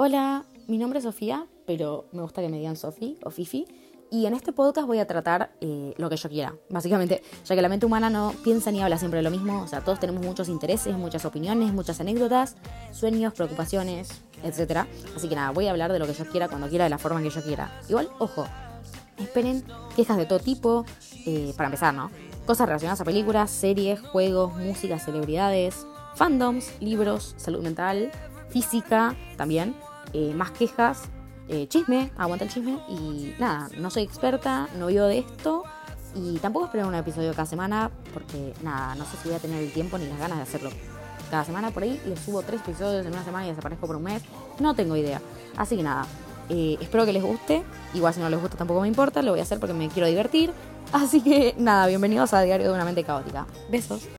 Hola, mi nombre es Sofía, pero me gusta que me digan Sofi o Fifi. Y en este podcast voy a tratar eh, lo que yo quiera, básicamente, ya que la mente humana no piensa ni habla siempre de lo mismo, o sea, todos tenemos muchos intereses, muchas opiniones, muchas anécdotas, sueños, preocupaciones, etc. Así que nada, voy a hablar de lo que yo quiera, cuando quiera, de la forma que yo quiera. Igual, ojo, esperen quejas de todo tipo, eh, para empezar, ¿no? Cosas relacionadas a películas, series, juegos, música, celebridades, fandoms, libros, salud mental, física también, eh, más quejas, eh, chisme, aguanta el chisme y nada, no soy experta, no vivo de esto y tampoco espero un episodio cada semana porque nada, no sé si voy a tener el tiempo ni las ganas de hacerlo cada semana por ahí, les subo tres episodios en una semana y desaparezco por un mes, no tengo idea. Así que nada, eh, espero que les guste, igual si no les gusta tampoco me importa, lo voy a hacer porque me quiero divertir. Así que nada, bienvenidos a Diario de una mente caótica. Besos.